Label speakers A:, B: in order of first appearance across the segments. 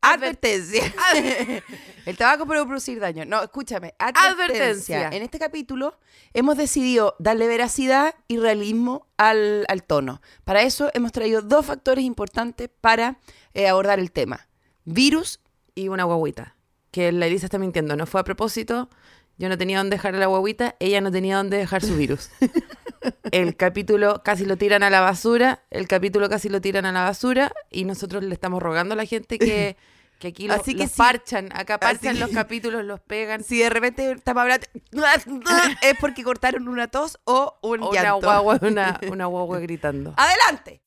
A: Advertencia. El tabaco puede producir daño. No, escúchame. Advertencia.
B: Advertencia.
A: En este capítulo hemos decidido darle veracidad y realismo al, al tono. Para eso hemos traído dos factores importantes para eh, abordar el tema. Virus
B: Y una guaguita. Que la Elisa está mintiendo. No fue a propósito. Yo no tenía dónde dejar la guaguita. Ella no tenía dónde dejar su virus. El capítulo casi lo tiran a la basura. El capítulo casi lo tiran a la basura. Y nosotros le estamos rogando a la gente que, que aquí lo,
A: Así que
B: los
A: sí.
B: parchan. Acá parchan
A: Así-
B: los capítulos, los pegan.
A: Si de repente estamos hablando es porque cortaron una tos o un
B: O una
A: llanto.
B: guagua, una, una guagua gritando.
A: ¡Adelante!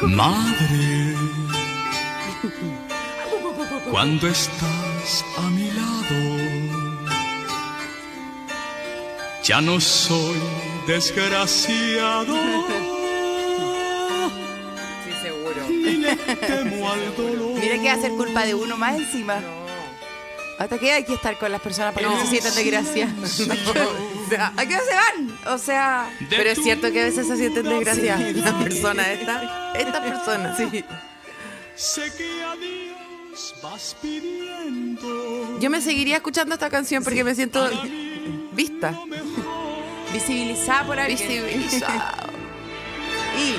C: Madre, cuando estás a mi lado, ya no soy desgraciado,
B: Sí, seguro.
C: ni le temo al dolor.
A: Mira que va a ser culpa de uno más encima. ¿Hasta qué hay que estar con las personas para que no se sientan de gracia? ¿A qué se van? O sea...
C: De
B: Pero es cierto que a veces se sienten desgraciadas.
C: Sí.
B: La persona esta, esta persona. Sí.
C: Sé que a Dios vas pidiendo.
B: Yo me seguiría escuchando esta canción porque me siento vista.
A: Visibilizada por alguien.
B: Visibilizada.
A: Y...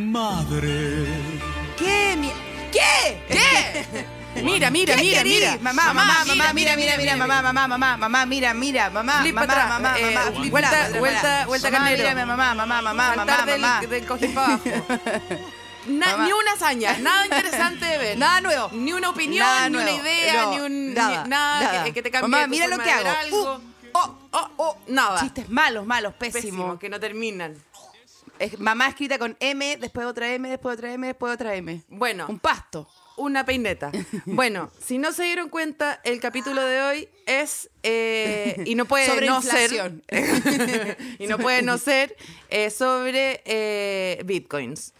C: Madre,
A: ¿Qué? mi- ¿Qué? ¿Qué?
B: Mira, mira,
A: ¿Qué
B: mira, mira.
A: Mamá, mamá, mamá, mira, mira, mira, mamá, mamá, mamá, mamá, mira, mira, mamá,
B: Flip
A: mamá,
B: para atrás,
A: mamá,
B: eh,
A: mamá, flip
B: vuelta,
A: para atrás,
B: vuelta,
A: para
B: vuelta
A: atrás.
B: carnero.
A: Mamá, mira, mamá, mamá, mamá,
B: Saltar
A: mamá,
B: del,
A: mamá.
B: del cojín para abajo. Na-. Ni una hazaña, nada interesante de ver.
A: Nada nuevo.
B: Ni una opinión,
A: Nada
B: ni una idea,
A: No,
B: ni un ni-
A: nada,
B: nada,
A: nada.
B: Que, que te cambie
A: Mamá,
B: tu
A: mira lo que hago.
B: algo.
A: Oh, oh, oh.
B: Nada.
A: Chistes malos, malos,
B: Pésimo,
A: pésimos.
B: que no terminan.
A: Es mamá escrita con M, después otra M, después otra M, después otra M.
B: Bueno,
A: Un pasto.
B: Una peineta. Bueno, si no se dieron cuenta, el capítulo de hoy es eh, y no puede
A: Sobre
B: no
A: inflación.
B: ser y no puede no ser eh, sobre eh, bitcoins.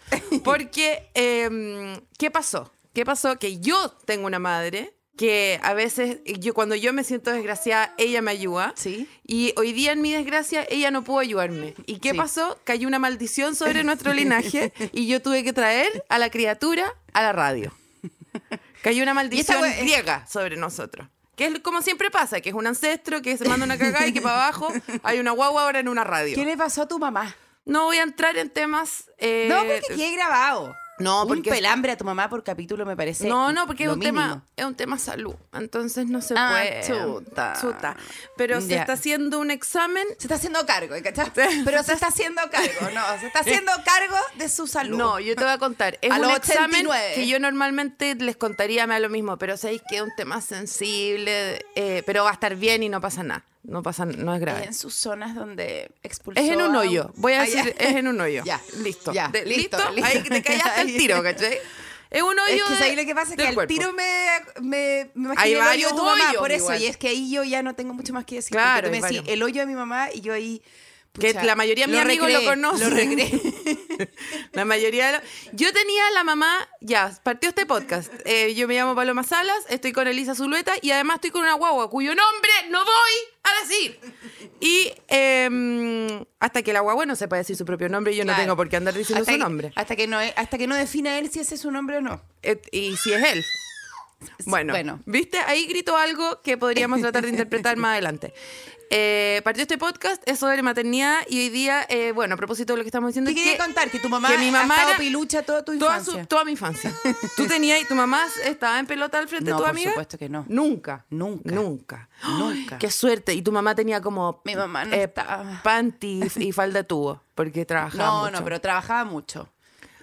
B: Porque eh, ¿qué pasó? ¿Qué pasó? Que yo tengo una madre que a veces yo cuando yo me siento desgraciada ella me ayuda
A: Sí.
B: y hoy día en mi desgracia ella no pudo ayudarme y qué
A: Sí.
B: pasó cayó una maldición sobre nuestro linaje y yo tuve que traer a la criatura a la radio Cayó una maldición griega sobre nosotros. Que es como siempre pasa, que es un ancestro que se manda una cagada y que para abajo hay una guagua ahora en una radio.
A: ¿Qué le pasó a tu mamá?
B: No voy a entrar en temas... eh,
A: No, porque quede grabado.
B: No,
A: Un
B: porque-
A: pelambre a tu mamá por capítulo me parece.
B: No, no, porque es un,
A: mínimo.
B: tema, es un tema salud. Entonces no se
A: Ah,
B: puede.
A: chuta.
B: Chuta. Pero se
A: Ya.
B: está haciendo un examen.
A: Se está haciendo cargo, ¿cachaste? Pero se está haciendo cargo, no, se está haciendo cargo de su salud.
B: No, yo te voy a contar. Es
A: A
B: un
A: los
B: examen
A: 89.
B: que yo normalmente les contaría me da lo mismo, pero sabéis que es un tema sensible, eh, pero va a estar bien y no pasa nada. No pasa, no es grave.
A: Es en sus zonas donde expulsó
B: Es en un hoyo. Voy a
A: Ah,
B: decir,
A: ya.
B: es en un hoyo.
A: Ya.
B: Listo.
A: Ya.
B: De-
A: Listo,
B: ¿Listo? Ahí te callaste el tiro, ¿cachai? Es un hoyo.
A: Es que
B: de-
A: ¿sabes lo que pasa? Que
B: del
A: al tiro me, me, me imaginé el hoyo de tu mamá,
B: hoyos
A: por eso.
B: igual.
A: Y es que ahí yo ya no tengo mucho más que decir.
B: Claro,
A: tú me decís el hoyo de mi mamá y yo ahí...
B: Que
A: pucha,
B: la mayoría de mis amigos lo conocen.
A: Lo.
B: La mayoría de lo- Yo tenía la mamá, ya, partió este podcast. Eh, yo me llamo Paloma Salas, estoy con Elisa Zulueta y además estoy con una guagua cuyo nombre no voy a decir. Y eh, hasta que la guagua no sepa decir su propio nombre, yo no
A: Claro.
B: tengo por qué andar diciendo
A: hasta
B: su
A: que-
B: nombre.
A: Hasta que, no, hasta que no defina él si ese es su nombre o no.
B: Eh, y si es él. Bueno,
A: bueno.
B: ¿viste? Ahí grito algo que podríamos tratar de interpretar más adelante. Eh, partió este podcast, es sobre maternidad y hoy día, eh, bueno, a propósito de lo que estamos diciendo,
A: ¿Qué
B: es
A: quería
B: que-
A: contar? Que tu mamá,
B: que mi mamá
A: ha estado
B: era-
A: pilucha toda tu
B: toda,
A: infancia.
B: su- toda mi infancia. ¿Tú tenías, tu mamá estaba en pelota al frente
A: No,
B: de tu
A: por
B: amiga?
A: supuesto que no.
B: Nunca.
A: Nunca.
B: Nunca.
A: Nunca.
B: Qué suerte. Y tu mamá tenía como
A: Mi mamá no
B: eh,
A: estaba.
B: panty y falda tubo, porque trabajaba
A: No,
B: mucho.
A: no, pero trabajaba mucho.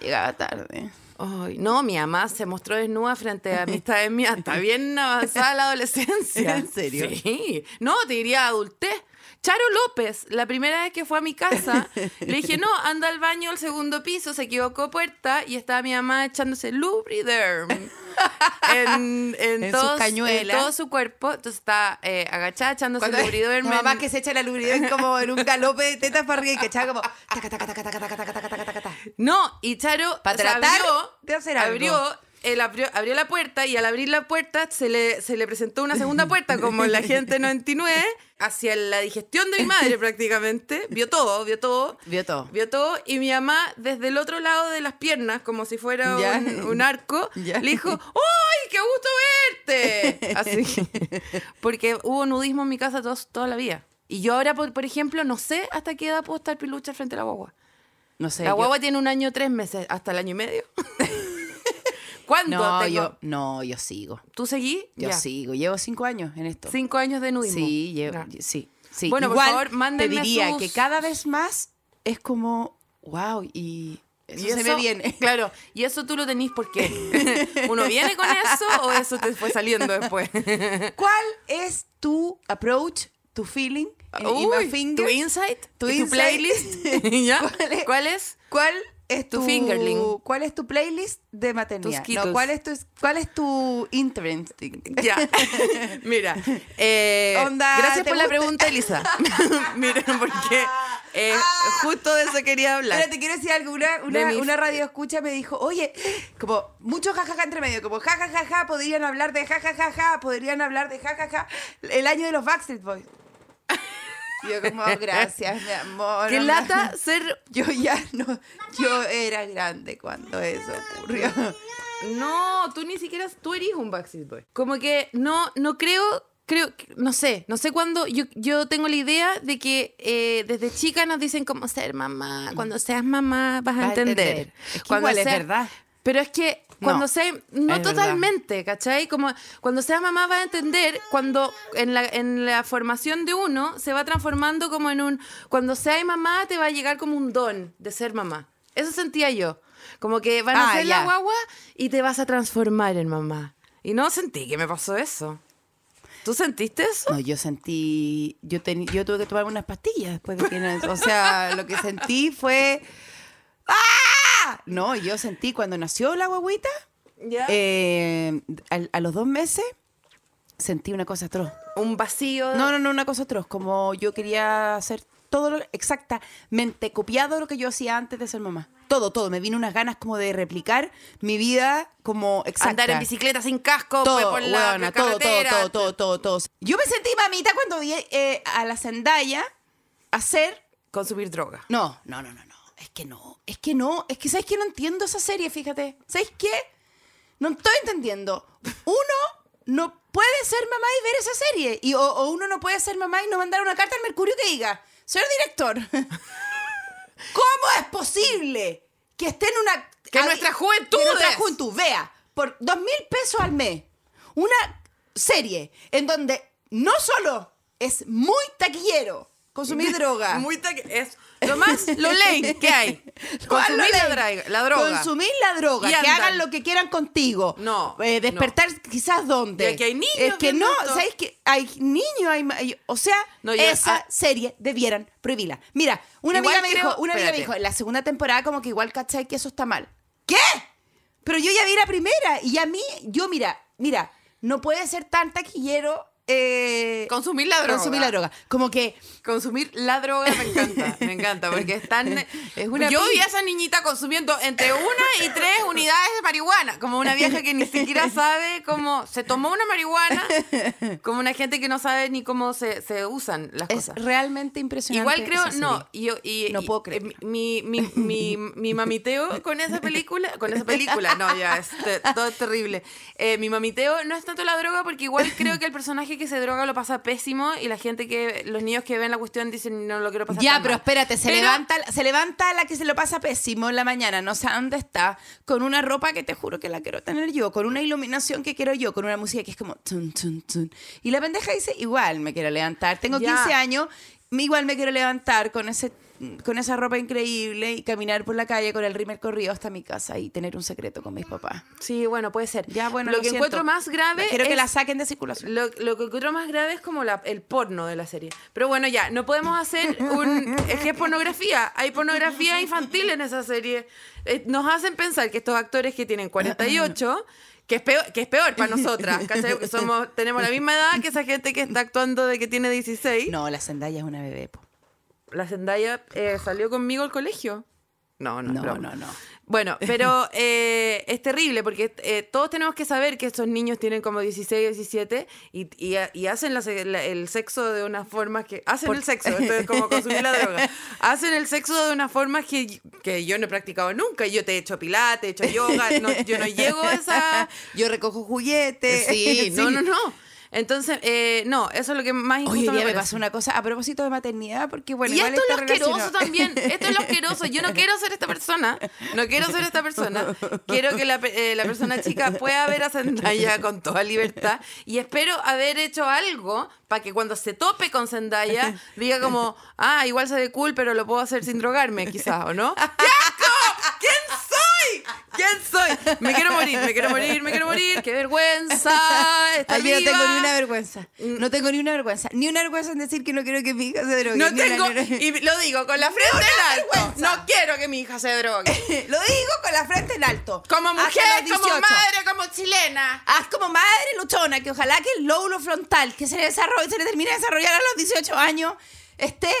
A: Llegaba tarde.
B: Ay, no, mi mamá se mostró desnuda frente a amistades mías. Está bien avanzada la adolescencia.
A: ¿En serio?
B: Sí. No, te diría adultez. Charo López, la primera vez que fue a mi casa, le dije, no, anda al baño al segundo piso, se equivocó puerta y estaba mi mamá echándose Lubriderm en, en,
A: en, todos, su
B: en todo su cuerpo. Entonces está eh, agachada echándose Lubriderm.
A: Mi mamá que se echa la Lubriderm como en un galope de tetas para arriba y que echaba como... Taca, taca, taca,
B: no, y Charo Para
A: tratar
B: abrió,
A: de hacer algo.
B: abrió él abrió, abrió la puerta y al abrir la puerta se le, se le presentó una segunda puerta, como la gente 99, hacia la digestión de mi madre prácticamente. Vio todo, vio todo.
A: Vio todo.
B: Vio todo y mi mamá desde el otro lado de las piernas, como si fuera un, un arco, le dijo, ¡ay, qué gusto verte! Así. Porque hubo nudismo en mi casa todos- toda la vida. Y yo ahora, por, por ejemplo, no sé hasta qué edad puedo estar pilucha frente a la guagua.
A: No sé.
B: La
A: yo-
B: guagua tiene un año tres meses, hasta el año y medio. ¿Cuándo?
A: No,
B: tengo?
A: yo, no, yo sigo.
B: ¿Tú seguí?
A: Yo
B: Ya.
A: sigo. Llevo cinco años en esto.
B: Cinco años de nudismo.
A: Sí, llevo, sí, sí.
B: Bueno, por
A: Igual,
B: favor, mándenme
A: Te diría
B: sus-
A: que cada vez más es como, wow, y eso
B: Y
A: se me viene.
B: Claro, y eso tú lo tenís porque uno viene con eso o eso te fue saliendo después.
A: ¿Cuál es tu approach, tu feeling en
B: Uy? ¿Tu insight?
A: Tu
B: ¿Tu,
A: insight.
B: playlist? ¿Ya?
A: ¿Cuál es?
B: ¿Cuál es?
A: ¿Cuál es
B: Tu
A: tu,
B: fingerling.
A: ¿Cuál es tu playlist de maternidad?
B: Tus Skittles.
A: No, ¿cuál es tu cuál es tu interesting?
B: Ya. Mira. eh,
A: Onda,
B: gracias
A: ¿te
B: por la pregunta, Elisa. Miren, porque eh, justo de eso quería hablar.
A: Pero te quiero decir algo, una, una, radio escucha me dijo, oye, como mucho jajaja entre medio, como jajajaja, podrían hablar de jajajaja, podrían hablar de jajaja, el año de los Backstreet Boys. Y Yo como, gracias, mi amor.
B: Qué
A: no
B: lata ser
A: Yo ya no, yo era grande cuando eso ocurrió.
B: No, tú ni siquiera, tú eres un Backstreet Boy. Como que no, no creo, creo, no sé, no sé cuándo, yo, yo tengo la idea de que eh, desde chica nos dicen cómo ser mamá, cuando seas mamá vas a entender.
A: entender. Es que
B: Cuando
A: igual es verdad.
B: Pero es que cuando
A: No,
B: sea, no
A: es verdad.
B: totalmente, ¿cachai? Como cuando seas mamá vas a entender cuando en la, en la formación de uno se va transformando como en un, cuando seas mamá te va a llegar como un don de ser mamá. Eso sentía yo. Como que van a
A: Ah,
B: ser la guagua y te vas a transformar en mamá. Y no sentí que me pasó eso. ¿Tú sentiste eso?
A: No, yo sentí, yo, teni- yo tuve que tomar unas pastillas después de que, no- o sea, lo que sentí fue, ¡ah! No, yo sentí cuando nació la guaguita,
B: Ya.
A: eh, al- a, los dos meses, sentí una cosa atroz.
B: un vacío.
A: No, no, no, una cosa atroz, como yo quería hacer todo lo, exactamente copiado lo que yo hacía antes de ser mamá. Todo, todo. Me vino unas ganas como de replicar mi vida como exacta.
B: Andar en bicicleta sin casco
A: todo,
B: por la
A: todo, todo, todo, todo, todo, todo. Yo me sentí mamita cuando vi eh, a la Zendaya hacer...
B: Consumir droga.
A: No, no, no, no, no. Es que no, es que no. Es que ¿sabes qué? No entiendo esa serie, fíjate. ¿Sabes qué? No estoy entendiendo. Uno no puede ser mamá y ver esa serie. Y, o, o uno no puede ser mamá y no mandar una carta al Mercurio que diga, señor director, ¿cómo es posible que esté en una...
B: Que
A: a-
B: nuestra
A: que
B: juventud
A: nuestra
B: es-
A: juventud vea por dos mil pesos al mes una serie en donde no solo es muy taquillero consumir droga,
B: Muy es lo más lo ley que hay. Consumir la, la droga.
A: Consumir la droga.
B: Y
A: que hagan lo que quieran contigo.
B: No,
A: Eh, despertar quizás dónde.
B: Y aquí hay niños
A: Es que no,
B: esto.
A: ¿sabes qué? Hay niños, hay, o sea,
B: No,
A: esa
B: ah.
A: serie debieran prohibirla. Mira, una amiga me
B: creo-
A: dijo, una amiga me dijo, en la segunda temporada como que igual cachai que eso está mal. ¿Qué? Pero yo ya vi la primera y a mí, yo mira, mira, no puede ser tan taquillero eh,
B: Consumir la droga.
A: consumir la droga. Como que
B: Consumir la droga me encanta, me encanta, porque están...
A: Es una
B: Yo vi a esa niñita consumiendo entre una y tres unidades de marihuana, como una vieja que ni siquiera sabe cómo... Se tomó una marihuana, como una gente que no sabe ni cómo se, se usan las
A: es
B: cosas.
A: realmente impresionante.
B: Igual creo, no, y, yo- y-
A: No
B: y-
A: puedo creer.
B: eh, Mi, mi, mi, mi mamiteo con esa película, con esa película, no, ya, es te- todo es terrible. Eh, mi mamiteo no es tanto la droga, porque igual creo que el personaje que se droga lo pasa pésimo y la gente que, los niños que ven la cuestión dicen no lo quiero pasar
A: Ya,
B: tan
A: pero
B: mal".
A: espérate, se
B: Pero-
A: levanta, se levanta la que se lo pasa pésimo en la mañana, no sé dónde está, con una ropa que te juro que la quiero tener yo, con una iluminación que quiero yo, con una música que es como tun, tun, tun. Y la pendeja dice, igual me quiero levantar, tengo
B: Ya.
A: 15 años, igual me quiero levantar con ese con esa ropa increíble y caminar por la calle con el rímel corrido hasta mi casa y tener un secreto con mis papás.
B: Sí, bueno, puede ser.
A: Ya, bueno,
B: lo,
A: lo
B: que
A: siento.
B: encuentro más grave
A: Quiero que la saquen de circulación.
B: Lo, lo que encuentro más grave es como la- el porno de la serie. Pero bueno, ya, no podemos hacer un... Es que es pornografía. Hay pornografía infantil en esa serie. Eh, nos hacen pensar que estos actores que tienen 48... Que es, peor, que es peor para nosotras, ¿cachai? Porque somos, tenemos la misma edad que esa gente que está actuando de que tiene 16.
A: No, la Zendaya es una bebé, po.
B: La Zendaya eh, salió conmigo al colegio. No, no,
A: No, no, no.
B: Bueno, pero eh, es terrible porque eh, todos tenemos que saber que estos niños tienen como 16, 17 y, y, y hacen la se- la- el sexo de una forma que... Hacen
A: Por-
B: el sexo, esto es como consumir la droga. Hacen el sexo de una forma que, que yo no he practicado nunca. Yo te he hecho pilates, he hecho yoga, no- yo no llego a esa...
A: Yo recojo juguetes.
B: Sí, no, no, no. Entonces, eh, no, eso es lo que más
A: hoy día me pasó una cosa a propósito de maternidad, porque bueno,
B: y
A: igual
B: esto es lo
A: está
B: asqueroso también. Esto es lo asqueroso. Yo no quiero ser esta persona. No quiero ser esta persona. Quiero que la, eh, la persona chica pueda ver a Zendaya con toda libertad. Y espero haber hecho algo para que cuando se tope con Zendaya diga como, ah, igual se ve cool, pero lo puedo hacer sin drogarme, quizás, ¿o no? ¡Qué asco! ¿Quién soy? Me quiero morir, me quiero morir, me quiero morir. ¡Qué vergüenza! estar
A: Ay, yo no tengo ni una vergüenza. No tengo ni una vergüenza. Ni una vergüenza en decir que no quiero que mi hija se drogue.
B: No
A: ni una-
B: tengo,
A: ni una-
B: y lo digo con la frente en alto. No quiero que mi hija se drogue.
A: Lo digo con la frente en alto.
B: Como mujer, como
A: 18.
B: madre, como chilena.
A: Haz como madre luchona, que ojalá que el lóbulo frontal que se le, desarrolle, se le termine de desarrollar a los 18 años esté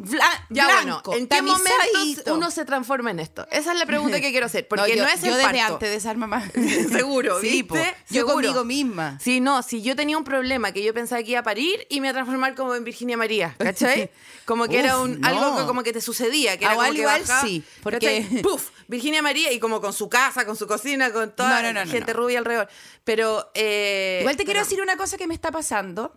A: bla-
B: Ya
A: blanco.
B: bueno, ¿en qué momentos uno se transforma en esto? Esa es la pregunta que quiero hacer. Porque
A: yo,
B: no, es
A: yo
B: el
A: desde
B: parto.
A: antes de ser mamá.
B: Seguro,
A: Sí,
B: ¿viste?
A: Yo
B: Seguro.
A: conmigo misma.
B: Sí, no, si yo tenía un problema que yo pensaba que iba a parir y me iba a transformar como en Virginia María, ¿cachai? Como que era un,
A: no.
B: algo que como que te sucedía, que era
A: Igual,
B: como que
A: igual
B: bajaba,
A: sí, porque-
B: ¿cachai? ¡Puf! Virginia María y como con su casa, con su cocina, con toda
A: No, no,
B: gente rubia alrededor. Pero... eh,
A: Igual te quiero decir una cosa que me está pasando.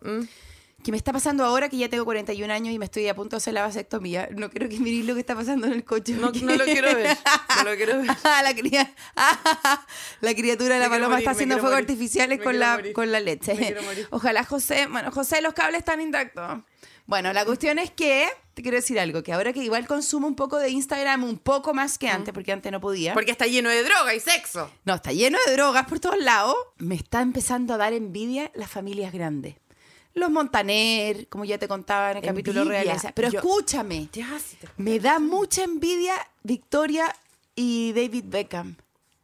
A: Que me está pasando ahora que ya tengo 41 años y me estoy a punto de hacer la vasectomía. No quiero que miréis lo que está pasando en el coche.
B: No, no lo quiero ver. No lo quiero ver.
A: la, cría- la criatura de la
B: Me
A: paloma
B: morir,
A: está haciendo fuegos artificiales
B: Me
A: con la,
B: morir.
A: con la leche. Ojalá José, bueno, José, los cables están intactos. Bueno, la cuestión es que, te quiero decir algo, que ahora que igual consumo un poco de Instagram, un poco más que antes, porque antes no podía.
B: Porque está lleno de droga y sexo.
A: No, está lleno de drogas por todos lados. Me está empezando a dar envidia las familias grandes. Los Montaner, como ya te contaba en el capítulo realeza. Pero
B: Yo-
A: escúchame,
B: Ya, sí te-
A: me da mucha envidia Victoria y David Beckham.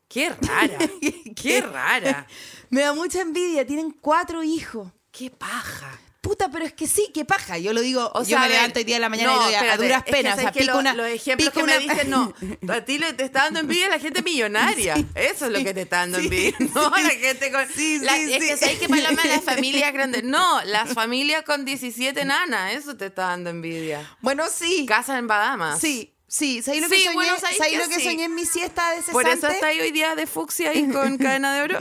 B: Qué rara. Qué rara.
A: Me da mucha envidia, tienen cuatro hijos.
B: Qué paja.
A: Puta, pero es que sí, qué paja. Yo lo digo,
B: O
A: yo
B: sea,
A: me levanto hoy día de la mañana
B: no,
A: y doy a- a
B: espérate,
A: duras
B: es que
A: penas. o sea, pico
B: lo-
A: una,
B: los ejemplos
A: pico
B: que me
A: una-
B: dicen, no, a ti te está dando envidia la gente millonaria. Eso es lo que te está dando
A: sí,
B: envidia. No, la gente con... La-
A: sí,
B: es que sabes que Paloma, las familias grandes... No, las familias con 17 nanas, eso te está dando envidia.
A: Bueno, sí.
B: Casa en Bahamas.
A: Sí, sí. ¿Sabéis lo
B: Sí,
A: que soñé,
B: bueno, ¿sabéis
A: ¿sabéis
B: que
A: lo que
B: sí?
A: soñé en mi siesta de cesante?
B: Por eso está ahí hoy día de fucsia y con cadena de oro.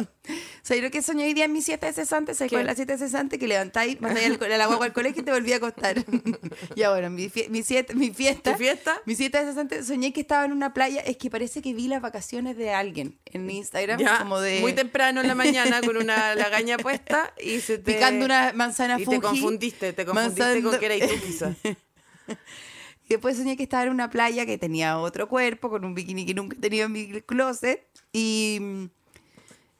A: ¿Sabéis lo que soñé hoy día en mi siesta de cesante? ¿Sabéis cuál es la siesta de cesante? Que levantáis, mandáis al la guagua al colegio y te volví a acostar. ya bueno, mi, fie- mi, siesta- mi fiesta.
B: ¿Tu fiesta?
A: Mi siesta de cesante, soñé que estaba en una playa. Es que parece que vi las vacaciones de alguien en Instagram.
B: Ya,
A: como de...
B: Muy temprano en la mañana con una lagaña puesta y se te...
A: Picando una manzana
B: Y
A: Fuji.
B: te confundiste, te confundiste
A: Manzana-
B: con que eras tú quizás.
A: Y después soñé que estaba en una playa que tenía otro cuerpo, con un bikini que nunca he tenido en mi closet. Y,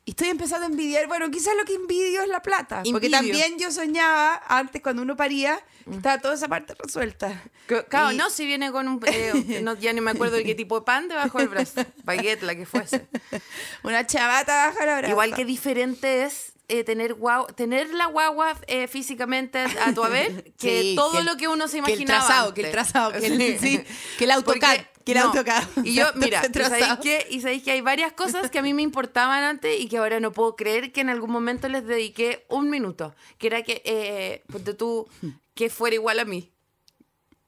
A: y estoy empezando a envidiar. Bueno, quizás lo que envidio es la plata. Porque
B: Envidio.
A: también yo soñaba antes, cuando uno paría, estaba toda esa parte resuelta.
B: Claro,
A: Y-
B: no, si viene con un... eh, no, ya ni me acuerdo de qué tipo de pan debajo del brazo. Baguette, la que fuese.
A: Una chavata baja la braza.
B: Igual que diferente es eh, tener guau, tener la guagua eh, físicamente a tu haber que
A: Sí,
B: todo
A: que el-
B: lo que uno se
A: que el
B: imaginaba.
A: trazado, que el
B: antes.
A: trazado, que el-
B: Sí.
A: que el AutoCAD,
B: Porque-
A: que el AutoCAD.
B: Y yo, mira, y sabéis, que, y sabéis que hay varias cosas que a mí me importaban antes y que ahora no puedo creer que en algún momento les dediqué un minuto. Que era que, eh, ponte tú, que fuera igual a mí.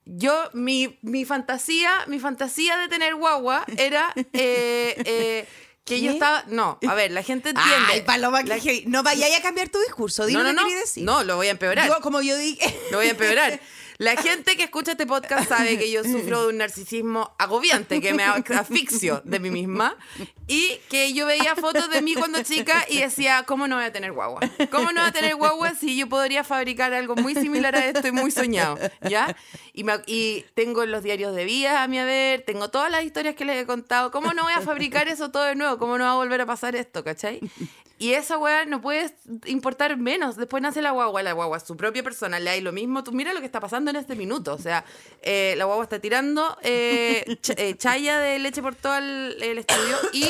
B: Yo, mi, mi fantasía, mi fantasía de tener guagua era eh, eh, que
A: ¿Qué?
B: yo estaba. No, a ver, la gente entiende.
A: Ay, Paloma, que
B: La-
A: heavy. no vayáis a cambiar tu discurso. Dime
B: no, no,
A: lo que
B: no.
A: decir.
B: No, lo voy a empeorar.
A: Yo, como yo dije.
B: Lo voy a empeorar. La gente que escucha este podcast sabe que yo sufro de un narcisismo agobiante, que me asfixio de mí misma. Y que yo veía fotos de mí cuando chica y decía, ¿cómo no voy a tener guagua? ¿Cómo no voy a tener guagua si yo podría fabricar algo muy similar a esto y muy soñado? ¿Ya? Y, me- y tengo los diarios de vida a mi haber, tengo todas las historias que les he contado. ¿Cómo no voy a fabricar eso todo de nuevo? ¿Cómo no va a volver a pasar esto? ¿Cachai? Y esa weá no puede importar menos. Después nace la guagua, la guagua su propia persona, le hay lo mismo. Tú mira lo que está pasando en este minuto. O sea, eh, la guagua está tirando eh, ch- eh, chaya de leche por todo el, el estudio y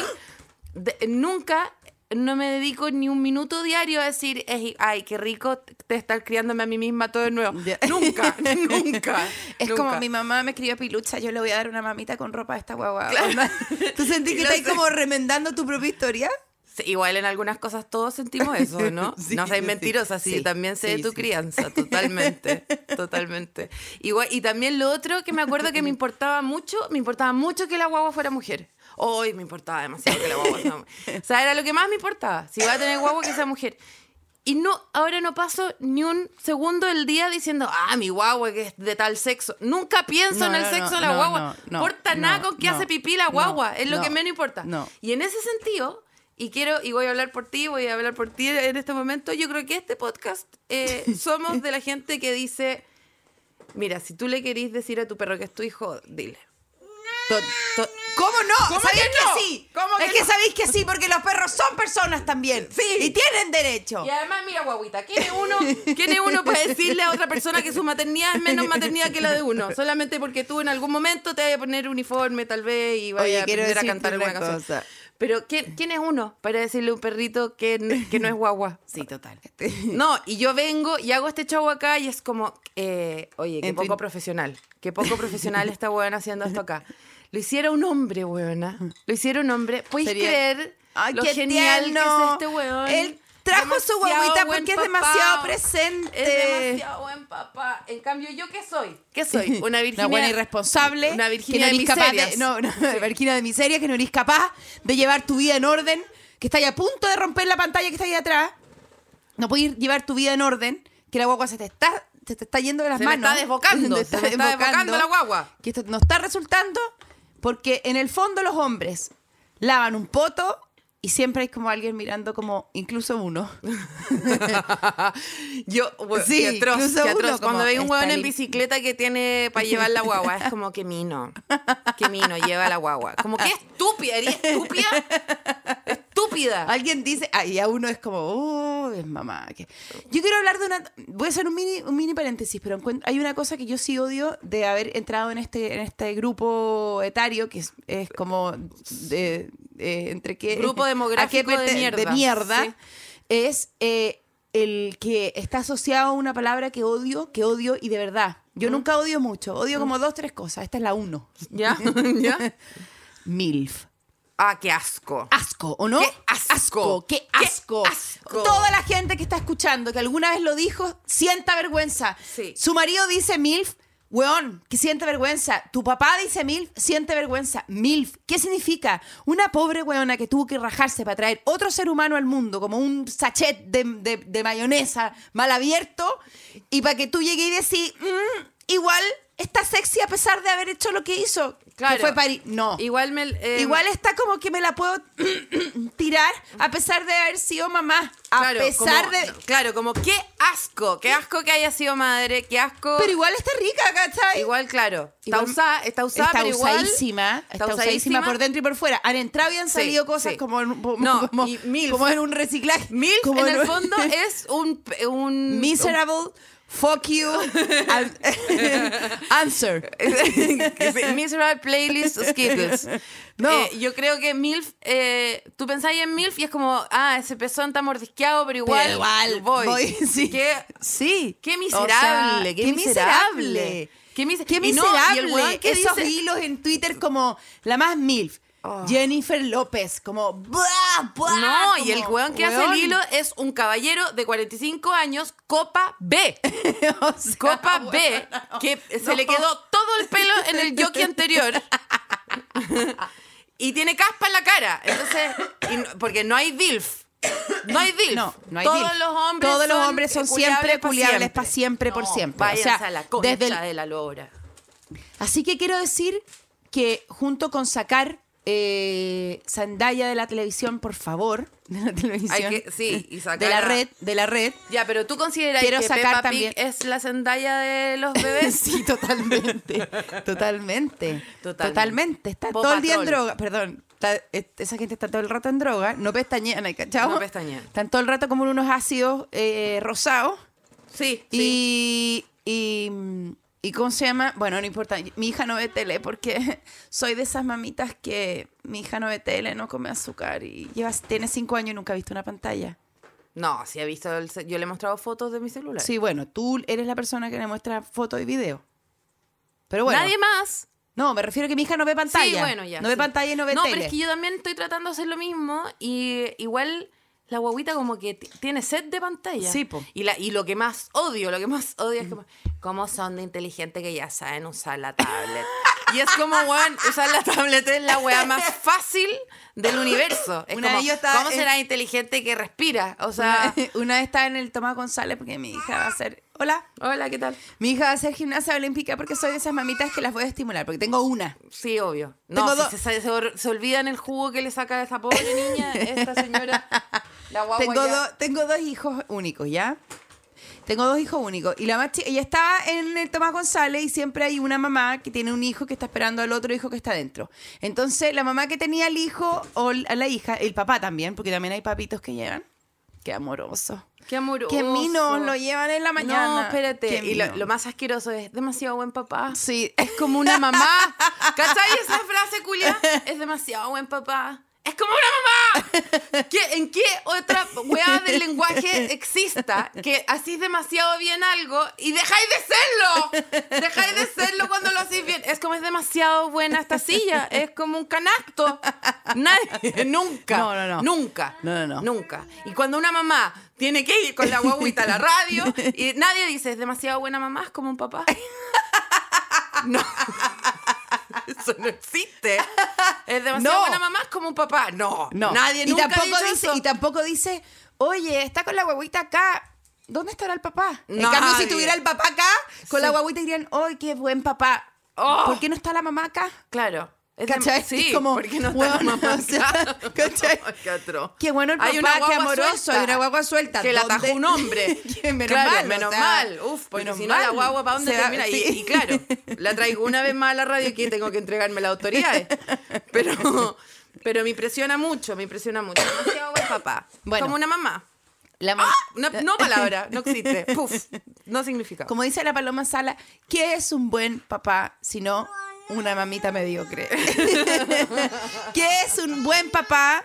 B: de- nunca no me dedico ni un minuto diario a decir, "Ey, ay, qué rico te estar criándome a mí misma todo de nuevo. Nunca, nunca.
A: Es
B: nunca.
A: como mi mamá me crió pilucha, yo le voy a dar una mamita con ropa a esta guagua. Onda, ¿Tú sentís que estás como remendando tu propia historia?
B: Sí, igual en algunas cosas todos sentimos eso, ¿no?
A: Sí,
B: no seas mentirosa, sí,
A: sí,
B: también sé de tu crianza, totalmente, totalmente. Igual, y también lo otro que me acuerdo que me importaba mucho, me importaba mucho que la guagua fuera mujer. Hoy me importaba demasiado que la guagua fuera mujer. O sea, era lo que más me importaba. Si va a tener guagua, que sea mujer. Y no, ahora no paso ni un segundo del día diciendo, ah, mi guagua que es de tal sexo. Nunca pienso
A: No,
B: en el
A: no,
B: sexo
A: no,
B: de la guagua.
A: no,
B: importa nada con qué hace pipí la guagua. es lo que menos importa.
A: no.
B: Y en ese sentido, y quiero, y voy a hablar por ti, voy a hablar por ti en este momento, yo creo que este podcast eh, somos de la gente que dice, mira, si tú le querís decir a tu perro que es tu hijo, dile.
A: To- to- ¿Cómo no?
B: ¿Cómo
A: ¿Sabéis
B: que
A: que,
B: no?
A: sí?
B: ¿Cómo
A: es
B: que
A: que
B: no?
A: sabéis que sí, porque los perros son personas también.
B: Sí.
A: Y tienen derecho.
B: Y además, mira, guaguita, ¿quién es uno, quién es uno para decirle a otra persona que su maternidad es menos maternidad que la de uno? Solamente porque tú en algún momento te vayas a poner uniforme, tal vez, y vayas a aprender a cantar
A: una
B: alguna canción. Pero, ¿quién, ¿quién es uno para decirle a un perrito que, que no es guagua?
A: Sí, total.
B: No, y yo vengo y hago este show acá y es como, eh, oye, qué poco profesional. Qué poco profesional esta weona haciendo esto acá. Lo hiciera un hombre, weona. Lo hiciera un hombre. ¿Puedes
A: Sería-
B: creer
A: Ay,
B: lo
A: qué
B: genial
A: tierno.
B: que es este weón?
A: Trajo su guaguita porque es demasiado presente.
B: Es demasiado buen papá. En cambio, ¿yo qué soy? ¿Qué soy? Una Virginia.
A: Una buena irresponsable.
B: Una
A: que
B: Virginia
A: no
B: de
A: capaz de, no, no, Virginia de miseria, que no eres capaz de llevar tu vida en orden, que estás a punto de romper la pantalla que está ahí atrás. No puedes llevar tu vida en orden, que la guagua se te está, se te está yendo de las
B: Se me
A: manos.
B: está desbocando,
A: Te
B: se me está desbocando la guagua.
A: Que esto no está resultando porque en el fondo los hombres lavan un poto y siempre hay como alguien mirando como incluso uno.
B: Yo, bueno,
A: Sí,
B: atroz,
A: incluso
B: atroz.
A: uno
B: Cuando ve un huevón en bicicleta que tiene para llevar la guagua, es como que mino. Que mino lleva la guagua. Como que estúpida, ¿eres estúpida? Estúpida.
A: Alguien dice, ah, y a uno es como, oh, es mamá. que-". Yo quiero hablar de una, voy a hacer un mini, un mini paréntesis, pero hay una cosa que yo sí odio de haber entrado en este, en este grupo etario, que es, es como, de, entre qué...
B: Grupo
A: a qué
B: demográfico de mierda.
A: De mierda,
B: Sí.
A: es eh, el que está asociado a una palabra que odio, que odio y de verdad. Yo nunca odio mucho, odio como dos, tres cosas. Esta es la uno.
B: ¿Ya? ¿Ya?
A: MILF.
B: Ah, qué asco.
A: asco, ¿o no?
B: ¡Qué asco!
A: ¡Qué
B: ¡Qué
A: asco!
B: asco!
A: Toda la gente que está escuchando, que alguna vez lo dijo, sienta vergüenza.
B: Sí.
A: Su marido dice MILF, weón, que siente vergüenza. Tu papá dice MILF, siente vergüenza. MILF, ¿qué significa? Una pobre weona que tuvo que rajarse para traer otro ser humano al mundo, como un sachet de, de- de mayonesa mal abierto, y para que tú llegues y decís, "Mm, igual está sexy a pesar de haber hecho lo que hizo.
B: Claro.
A: Que fue parir. No.
B: Igual me... eh,
A: Igual está como que me la puedo tirar a pesar de haber sido mamá. A
B: claro,
A: pesar
B: como-
A: de.
B: Claro, como qué asco. Qué asco que haya sido madre. Qué asco...
A: Pero igual está rica, ¿cachai?
B: Igual, claro. Está usada, está usada,
A: está
B: pero igual...
A: usadísima. Está, usadísima por dentro y por fuera. Han entrado y han
B: Sí,
A: salido cosas
B: sí.
A: como, en, como,
B: No,
A: como, en un reciclaje. Como
B: en el fondo, es un... un
A: Miserable. Fuck you. an- answer.
B: Miserable Playlist Skittles.
A: No.
B: Eh, yo creo que MILF, eh, tú pensáis en MILF y es como, ah, ese pezón está mordisqueado, pero igual,
A: Pero igual,
B: voy.
A: voy, sí.
B: Qué,
A: Sí.
B: qué
A: O
B: miserable,
A: sea,
B: qué,
A: qué
B: miserable.
A: miserable.
B: Qué, mis-
A: Qué
B: y no,
A: miserable.
B: y el weón que
A: Esos
B: dice-
A: hilos en Twitter como la más MILF.
B: Oh.
A: Jennifer López, como ¡buah, buah!
B: No, y el weón que hace el hilo es un caballero de 45 años, Copa B.
A: O sea,
B: Copa
A: bueno,
B: B, que se le quedó todo el pelo en el jockey anterior. y tiene caspa en la cara. Entonces, y porque no hay DILF. No hay DILF.
A: No, no hay
B: Todos
A: DILF.
B: los hombres
A: Todos los
B: son
A: hombres son siempre culiables pa' siempre, por
B: No,
A: siempre. O
B: Váyanse
A: sea,
B: a la concha
A: desde el-
B: de la lora.
A: Así que quiero decir que junto con sacar eh, Zendaya de la televisión, por favor, de la televisión,
B: Hay que- sí, y sacar
A: de la red, de la red.
B: Ya, pero tú consideras
A: Quiero
B: que
A: sacar
B: Peppa
A: también-
B: Pig es la Zendaya de los bebés.
A: sí, totalmente, totalmente,
B: Totalmente.
A: totalmente. Está todo el día en droga, perdón. está- esa gente está todo el rato en droga, no pestañean, ¿hay cachado?
B: No pestañean.
A: Están todo el rato como en unos ácidos eh, rosados.
B: Sí, sí.
A: Y, y, ¿cómo se llama? Bueno, no importa. Mi hija no ve tele porque soy de esas mamitas que mi hija no ve tele, no come azúcar y lleva, tiene cinco años y nunca ha visto una pantalla.
B: No, sí he visto, el yo le he mostrado fotos de mi celular.
A: Sí, bueno, tú eres la persona que le muestra fotos y video. Pero bueno.
B: Nadie más.
A: No, me refiero a que mi hija no ve pantalla.
B: Sí, bueno, ya.
A: No ve
B: sí.
A: pantalla y no ve
B: No,
A: tele.
B: pero es que yo también estoy tratando de hacer lo mismo y igual la guaguita como que tiene sed de pantalla.
A: Sí, po.
B: Y, la, y lo que más odio, lo que más odio es como, cómo son de inteligente que ya saben usar la tablet. y es como, weón, usar la tablet es la weá más fácil del universo. Es
A: Una
B: como,
A: vez yo estaba
B: ¿cómo será inteligente que respira? O sea,
A: Una, una vez estaba en el Tomás González porque mi hija va a hacer... Hola.
B: hola, ¿qué tal?
A: Mi hija va a hacer gimnasia olímpica porque soy de esas mamitas que las voy a estimular, porque tengo una.
B: Sí, obvio. No, si se, se, se, olvidan el jugo que le saca a esa pobre niña, esta señora, la guagua
A: tengo,
B: ya-
A: do- tengo dos hijos únicos, ¿ya? Tengo dos hijos únicos. Y la más chica, ella estaba en el Tomás González y siempre hay una mamá que tiene un hijo que está esperando al otro hijo que está dentro. Entonces, la mamá que tenía al hijo o a la hija, el papá también, porque también hay papitos que llevan. Qué amoroso.
B: Qué amoroso.
A: Qué minos lo llevan en la mañana.
B: No, espérate. Y lo, lo más asqueroso es demasiado buen papá.
A: Sí.
B: Es como una mamá. ¿Cachai esa frase, culia? Es demasiado buen papá. Como una mamá. ¿Qué- ¿En qué otra weá del lenguaje exista que hacís demasiado bien algo y dejáis de serlo? Dejáis de serlo cuando lo hacís bien. Es como es demasiado buena esta silla. Es como un canasto. Nadie, nunca.
A: No, no, no.
B: Nunca.
A: No, no, no.
B: Nunca. Y cuando una mamá tiene que ir con la guaguita a la radio y nadie dice, es demasiado buena mamá, es como un papá. No. Eso no existe. Es demasiado
A: No.
B: buena mamá, es como un papá. No.
A: No.
B: Nadie
A: y
B: nunca
A: tampoco
B: ha dicho
A: dice,
B: eso.
A: Y tampoco dice, oye, está con la guaguita acá. ¿Dónde estará el papá? En cambio, si tuviera el papá acá, con la guaguita dirían, ¡ay, qué buen papá!
B: Oh.
A: ¿Por qué no está la mamá acá?
B: Claro. Es
A: ¿Cachai?
B: Sí,
A: Es como,
B: porque no
A: bueno,
B: mamá
A: o sea. ¿cachai?
B: Qué
A: bueno el
B: Hay
A: papá,
B: una
A: qué amoroso,
B: suelta.
A: hay una guagua suelta.
B: Que la atajó un hombre.
A: Menos
B: claro,
A: mal, o
B: menos
A: sea,
B: mal. Uf, porque si no la guagua, ¿para dónde termina? Y-
A: sí.
B: Y, claro, la traigo una vez más a la radio y que tengo que entregarme las autoridades. Pero, pero me impresiona mucho, me impresiona mucho. Demasiado buen papá.
A: Bueno.
B: Como una mamá.
A: La mamá-
B: No, no palabra, no existe. Puf, no significa.
A: Como dice la Paloma Sala, ¿qué es un buen papá sino una mamita mediocre? ¿Qué es un buen papá?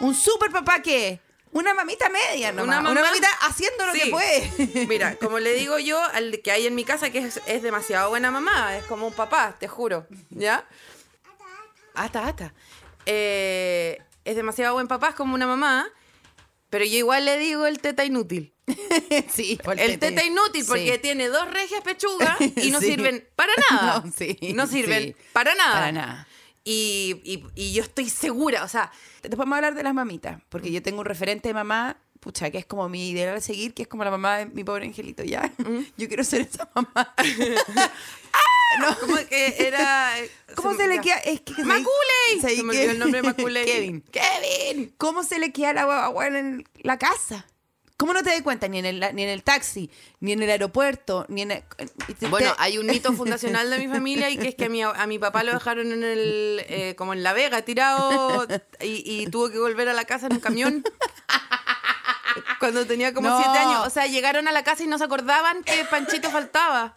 A: ¿Un super papá qué? Una mamita media nomás.
B: Una
A: Una, mamita haciendo lo
B: Sí.
A: que puede.
B: Mira, como le digo yo al que hay en mi casa, que es, es demasiado buena mamá, es como un papá, te juro, ¿ya? Ata, ata. Eh, es demasiado buen papá, es como una mamá, pero yo igual le digo el teta inútil.
A: sí,
B: El teta inútil, porque
A: Sí.
B: tiene dos regias pechugas y no
A: Sí.
B: sirven para nada.
A: No, sí,
B: No sirven para nada.
A: Para nada.
B: Y, y- y yo estoy segura, o sea,
A: Después vamos a hablar de las mamitas, porque yo tengo un referente de mamá, pucha, que es como mi ideal a seguir, que es como la mamá de mi pobre angelito, ¿ya? Yo quiero ser esa mamá.
B: como que era...
A: ¿Cómo se le
B: ya.
A: queda? Es que. ¿sabes
B: Se me olvidó el nombre de Macaulay.
A: Kevin.
B: Kevin.
A: ¿Cómo se le queda la guagua en la casa? ¿Cómo no te das cuenta? Ni en, el, ni en el taxi, ni en el aeropuerto, ni en el... te-
B: Bueno, hay un mito fundacional de mi familia y que es que a mi, a mi papá lo dejaron en el, eh, como en La Vega, tirado y, y tuvo que volver a la casa en un camión. Cuando tenía como
A: No.
B: siete años. O sea, llegaron a la casa y no se acordaban que Panchito faltaba.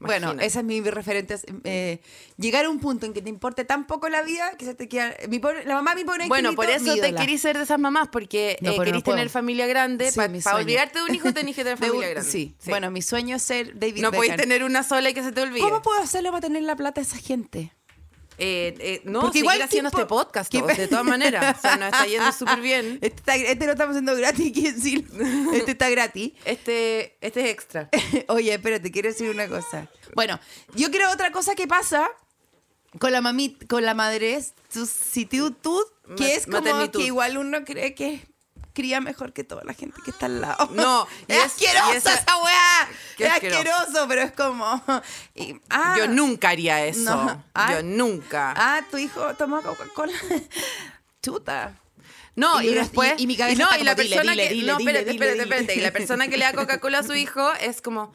A: Bueno, esa es mi referente. eh, llegar a un punto en que te importe tan poco la vida que se te queda... Mi pobre- la mamá mi pobre
B: Bueno, por eso te querís ser de esas mamás, porque
A: No,
B: eh,
A: no
B: querís tener familia grande.
A: Sí,
B: Para
A: sueño.
B: olvidarte de un hijo tenés que tener familia grande.
A: Sí. Bueno, mi sueño es ser David
B: no podéis tener una sola y que se te olvide.
A: ¿Cómo puedo hacerlo para tener la plata de esa gente?
B: Eh, eh, no,
A: Porque igual
B: haciendo
A: tipo-
B: este podcast,
A: que-
B: de todas maneras. O sea, nos está yendo súper bien.
A: Este, está- este lo estamos haciendo gratis, quiero decir. Este está gratis.
B: Este, este es extra.
A: Oye, espérate, quiero decir una cosa. Bueno, yo creo otra cosa que pasa con la mamit, con la madre, su que es como
B: maternitud.
A: que igual uno cree que, cría mejor que toda la gente que está al lado.
B: No, y
A: es,
B: es-
A: asquerosa
B: y esa-
A: esa weá. Es
B: asqueroso.
A: asqueroso, pero es como. y- ah,
B: Yo nunca haría eso.
A: No. Ah.
B: Yo nunca.
A: Ah, tu hijo toma Coca-Cola. Chuta.
B: No,
A: Y
B: y, después.
A: y- y mi cabeza
B: no,
A: está
B: y la
A: como,
B: persona
A: dile,
B: que.
A: dile,
B: no, espérate, espérate, espérate. Y la persona que le da Coca-Cola a su hijo es como.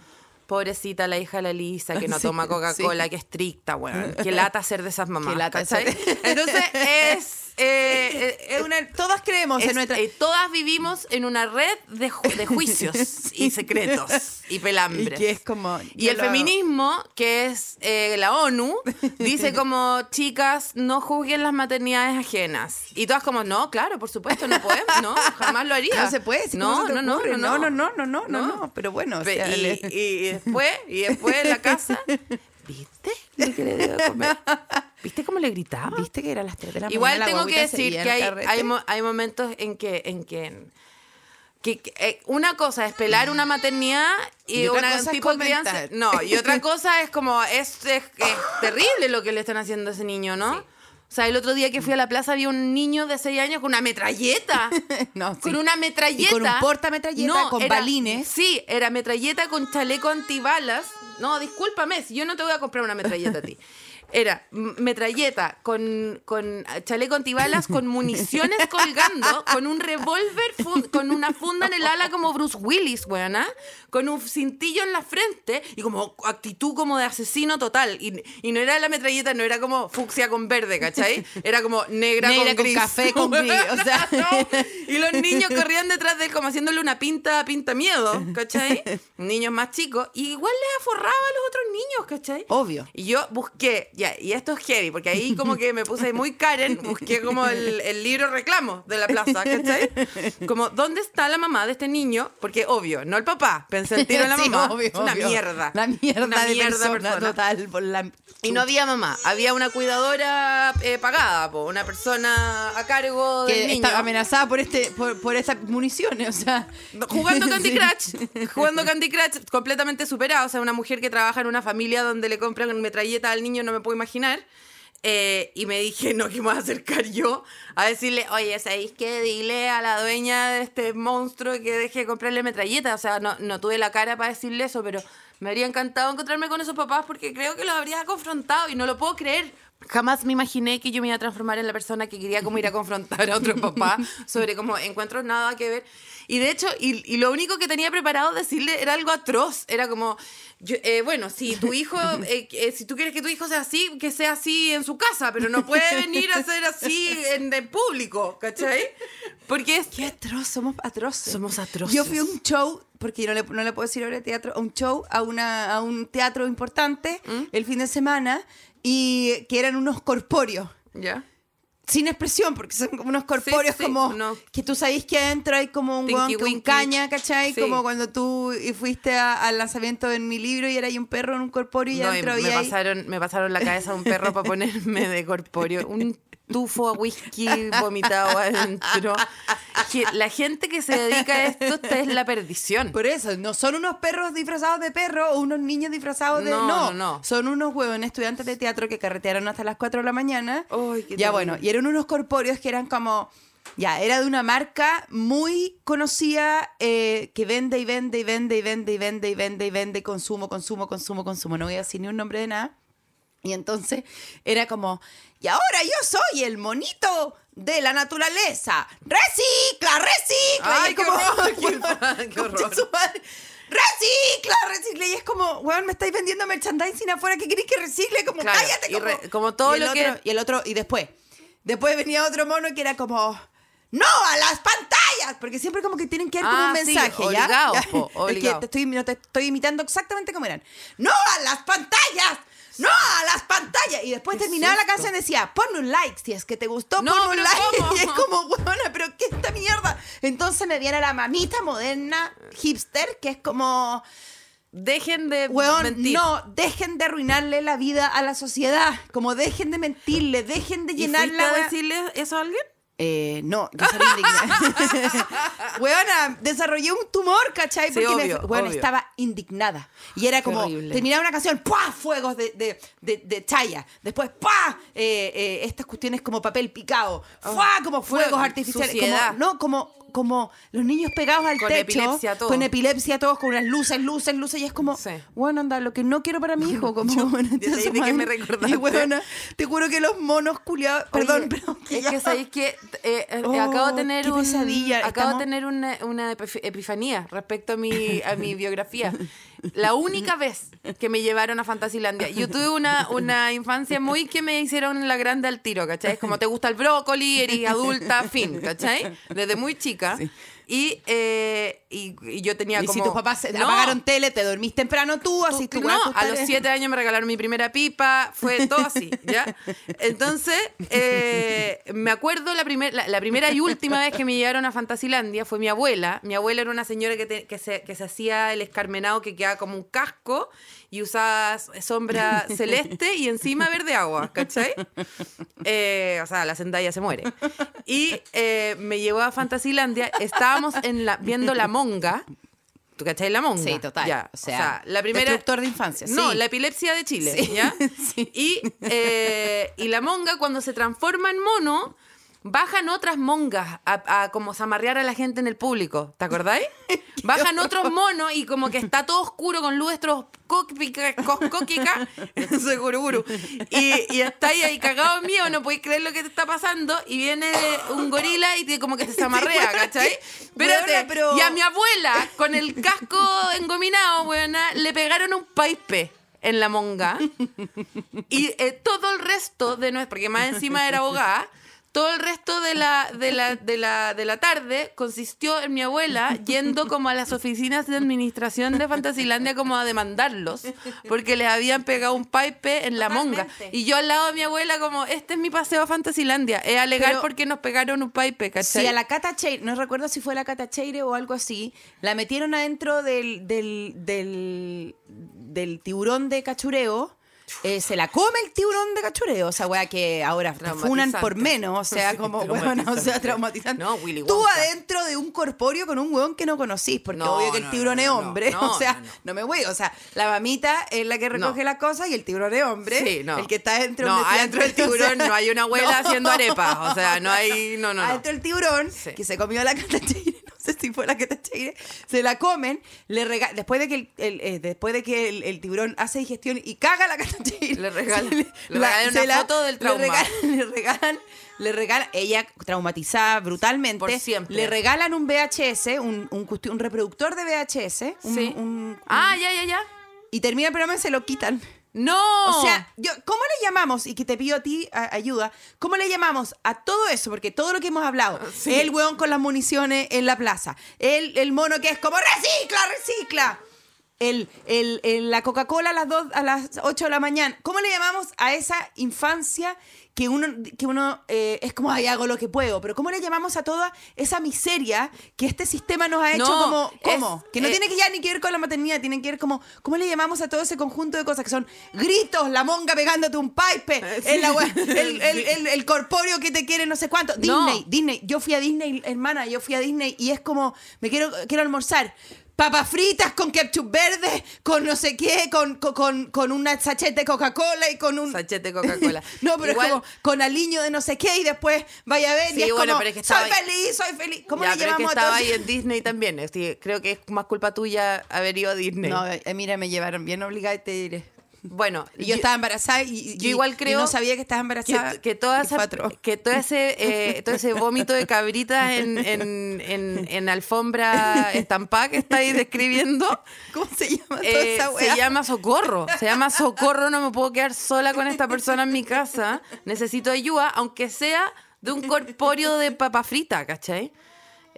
B: Pobrecita la hija de la Lisa que no
A: Sí,
B: toma Coca-Cola,
A: sí.
B: que estricta, weón. Que lata ser de esas mamás.
A: Qué lata
B: ¿cachai? Entonces es. eh, eh, es una,
A: Todas creemos
B: es-
A: en nuestra.
B: eh, todas vivimos en una red de, ju- de juicios y secretos y
A: y
B: pelambres.
A: que es como.
B: Y el
A: lo hago.
B: feminismo, que es eh, la ONU, dice como, chicas, no juzguen las maternidades ajenas. Y todas como, no, claro, por supuesto, no podemos, no, jamás lo haría.
A: No se puede, si
B: no,
A: ¿cómo se
B: no, no, no,
A: no, no, no, no, no,
B: No.
A: no, pero bueno, o sea,
B: y,
A: le-
B: y- y después, y después en la casa, ¿viste? Lo que le dio de comer? ¿Viste cómo le gritaba?
A: ¿Viste que era las 3 de la
B: Igual
A: mañana? la
B: tengo que decir que hay, hay, mo- hay momentos en que, en que, que- que, eh, una cosa es pelar una maternidad y,
A: Y
B: una
A: cosa es
B: tipo de crianza. No, y otra cosa es como, es, es, es terrible lo que le están haciendo a ese niño, ¿no? O sea, el otro día que fui a la plaza había un niño de 6 años con una metralleta.
A: No, sí.
B: Con una metralleta.
A: Y con un portametralleta con
B: era-
A: balines.
B: Sí, era metralleta con chaleco antibalas. No, discúlpame, si yo no te voy a comprar una metralleta a ti. Era metralleta con, con chaleco antibalas, con municiones colgando, con un revólver, con una funda en el ala como Bruce Willis, weona, con un cintillo en la frente y como actitud como de asesino total. Y, y no era la metralleta, no era como fucsia con verde, ¿cachai? Era como negra,
A: Negra
B: con,
A: con
B: gris.
A: café con gris, o sea.
B: No. Y los niños corrían detrás de él como haciéndole una pinta, pinta miedo, ¿cachai? Niños más chicos. Y igual les aforraba a los otros niños, ¿cachai?
A: Obvio.
B: Y yo busqué, ya, y esto es heavy, porque ahí como que me puse muy Karen, busqué como el, el libro reclamo de la plaza, ¿cachai? Como, ¿dónde está la mamá de este niño? Porque, obvio, no el papá, pensé el tiro en la
A: Sí,
B: mamá.
A: obvio,
B: es una
A: obvio.
B: mierda.
A: Una mierda
B: Una
A: de
B: mierda
A: persona, total. por la-
B: Y no había mamá, había una cuidadora eh, pagada, po, una persona a cargo del
A: que
B: niño.
A: está amenazada por este por, por estas municiones, o sea,
B: Jugando Candy. Crush, jugando Candy Crush, completamente superada. O sea, una mujer que trabaja en una familia donde le compran metralleta al niño, no me puedo imaginar. Eh, y me dije, no, que me voy a acercar yo a decirle, oye, ¿sabéis qué? Dile a la dueña de este monstruo que deje de comprarle metralleta. O sea, no, no tuve la cara para decirle eso, pero me habría encantado encontrarme con esos papás porque creo que los habría confrontado y no lo puedo creer. Jamás me imaginé que yo me iba a transformar en la persona que quería como ir a confrontar a otro papá sobre como encuentros nada que ver. Y de hecho, y, y lo único que tenía preparado decirle era algo atroz. Era como, yo, eh, bueno, si tu hijo, eh, eh, si tú quieres que tu hijo sea así, que sea así en su casa, pero no puede venir a ser así en, en público, ¿cachai? Porque es
A: qué atroz, somos atroces.
B: Somos atroces.
A: Yo fui a un show, porque no le, no le puedo decir ahora teatro, a un show, a, una, a un teatro importante
B: ¿Mm?
A: el fin de semana, y que eran unos corpóreos.
B: ¿Ya?
A: Sin expresión, porque son como unos corpóreos
B: sí,
A: como
B: unos-
A: que tú sabéis que adentro hay como un weón con caña, ¿cachai?
B: Sí.
A: Como cuando tú y fuiste a- al lanzamiento de mi libro y era ahí un perro en un corpóreo y
B: No, y
A: adentro
B: me,
A: había ahí-
B: pasaron, me pasaron la cabeza a un perro para ponerme de corpóreo. Un tufo a whisky vomitado adentro. La gente que se dedica a esto, esta es la perdición.
A: Por eso, no son unos perros disfrazados de perro o unos niños disfrazados de.
B: No,
A: No,
B: no, no.
A: Son unos huevones estudiantes de teatro que carretearon hasta las 4 de la mañana.
B: Ay, qué
A: ya
B: terrible.
A: bueno, y eran unos corpóreos que eran como. Ya, era de una marca muy conocida eh, que vende y vende y vende y vende y vende y vende y vende consumo, consumo, consumo, consumo. No voy a decir ni un nombre de nada. Y entonces era como, y ahora yo soy el monito de la naturaleza. Recicla, recicla.
B: Ay,
A: Y
B: qué
A: como,
B: horror, qué horror, qué horror.
A: concha su madre, Recicla, recicla. Y es como, weón, me estáis vendiendo merchandising afuera. ¿Qué queréis que recicle? Como,
B: Claro,
A: cállate. Como,
B: re- como todo
A: y el
B: lo que-
A: otro- Y el otro, y después. Después venía otro mono que era como, ¡No a las pantallas! Porque siempre como que tienen que dar como
B: Ah,
A: un
B: sí,
A: mensaje, ¿ya?
B: obligado,
A: Ya.
B: po,
A: Es
B: obligado.
A: que te estoy, no te estoy imitando exactamente como eran. ¡No a las pantallas! ¡No a las pantallas! Y después
B: ¿Qué es
A: terminaba la canción y decía, ponme un like si es que te gustó,
B: No,
A: ponme un like.
B: ¿cómo?
A: Y es como, huevona, pero ¿qué esta mierda? Entonces me viene la mamita moderna, hipster, que es como...
B: Dejen de
A: Weón,
B: mentir.
A: no, dejen de arruinarle la vida a la sociedad. Como dejen de mentirle, dejen de
B: ¿Y
A: llenar
B: fuiste
A: la
B: a
A: wea-
B: decirle eso a alguien?
A: Eh, no, yo salí indignada. Weona, desarrollé un tumor, ¿cachai?
B: Sí,
A: Porque me- weona,
B: obvio.
A: estaba indignada. Y era como, terminaba una canción, ¡pua! Fuegos de, de, de, de chaya. Después, ¡pua! Eh, eh, estas cuestiones como papel picado. ¡Fua! Como fuegos
B: fuego,
A: artificiales. Como, no, como como los niños pegados al
B: Con
A: techo,
B: epilepsia todos.
A: con epilepsia todos, con unas luces, luces, luces, y es como,
B: Sí.
A: bueno, anda, lo que no quiero para mi hijo, como, bueno,
B: ahí de que me recordaste.
A: Y, weona, te juro que los monos culiados, perdón, pero
B: es que sabéis que eh, eh,
A: Oh,
B: acabo de tener
A: qué
B: un, acabo de tener una, una epif- epifanía respecto a mi a mi biografía. La única vez que me llevaron a Fantasilandia, yo tuve una, una infancia muy que me hicieron la grande al tiro, ¿cachai? Como te gusta el brócoli, eres adulta, fin, ¿cachai? Desde muy chica. Y, eh, y, y yo tenía
A: Y
B: como...
A: si tus papás
B: No,
A: apagaron tele, te dormís temprano tú, así
B: Tú-
A: tú
B: no, a los siete años me regalaron mi primera pipa, fue todo así, ¿ya? Entonces, eh, me acuerdo la, primer- la, la primera y última vez que me llevaron a Fantasilandia fue mi abuela. Mi abuela era una señora que, te- que, se, que se hacía el escarmenado que quedaba como un casco y usaba sombra celeste y encima verde agua, ¿cachai? Eh, o sea, la Zendaya se muere. Y eh, me llevó a Fantasilandia, estábamos en la, viendo La Monga. ¿Tú cachai la monga?
A: Sí, total.
B: Ya,
A: O sea,
B: la primera...
A: destructor de infancia,
B: No,
A: sí.
B: la epilepsia de Chile,
A: Sí,
B: ¿ya?
A: sí.
B: Y, eh, y la monga, cuando se transforma en mono, bajan otras mongas a, a como zamarrear a la gente en el público. ¿Te acordáis? Bajan otros monos y como que está todo oscuro con estroboscópica, coscóquica, seguro, y, y estáis ahí cagado mío, no podéis creer lo que te está pasando, y viene un gorila y te, como que te zamarrea, ¿cachai? Espérate,
A: pero-
B: y a mi abuela, con el casco engominado, weona, le pegaron un paipe en la monga. Y eh, todo el resto de nuestra, porque más encima era abogada, todo el resto de la, de, la, de, la, de la tarde consistió en mi abuela yendo como a las oficinas de administración de Fantasilandia como a demandarlos, porque les habían pegado un pipe en la monga. Y yo al lado de mi abuela como, este es mi paseo a Fantasilandia, es alegar
A: Pero-
B: porque nos pegaron un pipe, ¿cachai?
A: Sí, a la Cata Cheire, no recuerdo si fue la Cata Cheire o algo así, la metieron adentro del, del, del, del tiburón de cachureo. Eh, se la come el tiburón de cachureo, o sea, weá que ahora te funan por menos, o sea,
B: Sí,
A: como weón, o sea, traumatizante.
B: No, Willy
A: Tú adentro de un corpóreo con un weón que no conocís, porque
B: No,
A: obvio que el tiburón
B: no,
A: es hombre, o sea,
B: no,
A: me voy, o sea, la mamita es la que recoge las cosas y el tiburón es hombre,
B: Sí, no.
A: el que está dentro
B: No,
A: del
B: adentro del tiburón no hay una abuela haciendo arepas. O sea, no hay. No, no, no.
A: Adentro el tiburón,
B: Sí.
A: que se comió la catacheire, no sé si fue la catacheire, se la comen, le rega- después de que el, el- eh, después de que el, el tiburón hace digestión y caga la catacheire.
B: Le regalan- le regalan una foto del trauma.
A: Le regalan, le regalan, le regalan- ella traumatizada brutalmente,
B: Por siempre.
A: le regalan un VHS, un, un, reproductor de VHS, un-
B: Sí.
A: un-
B: Ah, ya, ya, ya.
A: y termina el programa y se lo quitan.
B: No.
A: O sea, yo, ¿cómo le llamamos? Y que te pido a ti a- ayuda. ¿Cómo le llamamos a todo eso? Porque todo lo que hemos hablado,
B: Sí.
A: el weón con las municiones en la plaza, el, el mono que es como recicla, recicla. El, el- el- la Coca-Cola a las, dos, a las 8 de la mañana. ¿Cómo le llamamos a esa infancia que uno, que uno eh, es como, ay, hago lo que puedo? Pero ¿cómo le llamamos a toda esa miseria que este sistema nos ha hecho
B: No,
A: como, ¿cómo?
B: es-
A: que no
B: eh,
A: tiene que ya ni que ver con la maternidad, tiene que ver como, ¿cómo le llamamos a todo ese conjunto de cosas que son gritos, la monga pegándote un pipe, el, la wea- el, el, el- el corpóreo que te quiere no sé cuánto?
B: No.
A: Disney, Disney, yo fui a Disney, hermana, yo fui a Disney y es como, me quiero, quiero almorzar. Papas fritas con ketchup verde, con no sé qué, con, con, con, una sachet de Coca-Cola y con un...
B: Sachet de Coca-Cola.
A: no, pero
B: Igual-
A: es como con aliño de no sé qué y después vaya a ver y
B: Sí,
A: es
B: bueno,
A: como,
B: pero es que
A: soy
B: ahí-
A: feliz, soy feliz. ¿Cómo
B: ya,
A: le
B: pero es que
A: llamamos a
B: estaba ahí en Disney también. Creo que es más culpa tuya haber ido a Disney.
A: No, eh, mira, me llevaron bien obligada y te diré.
B: Bueno,
A: Y yo, estaba embarazada y,
B: yo igual
A: y
B: creo
A: no sabía que estaba embarazada.
B: que, que toda
A: y
B: esa-
A: fue atroz.
B: que todo ese eh, todo ese vómito de cabritas en, en, en, en alfombra estampada que estáis describiendo
A: ¿Cómo se llama toda
B: eh,
A: esa
B: se llama socorro se llama socorro no me puedo quedar sola con esta persona en mi casa necesito ayuda aunque sea de un corpóreo de papa frita ¿cachai?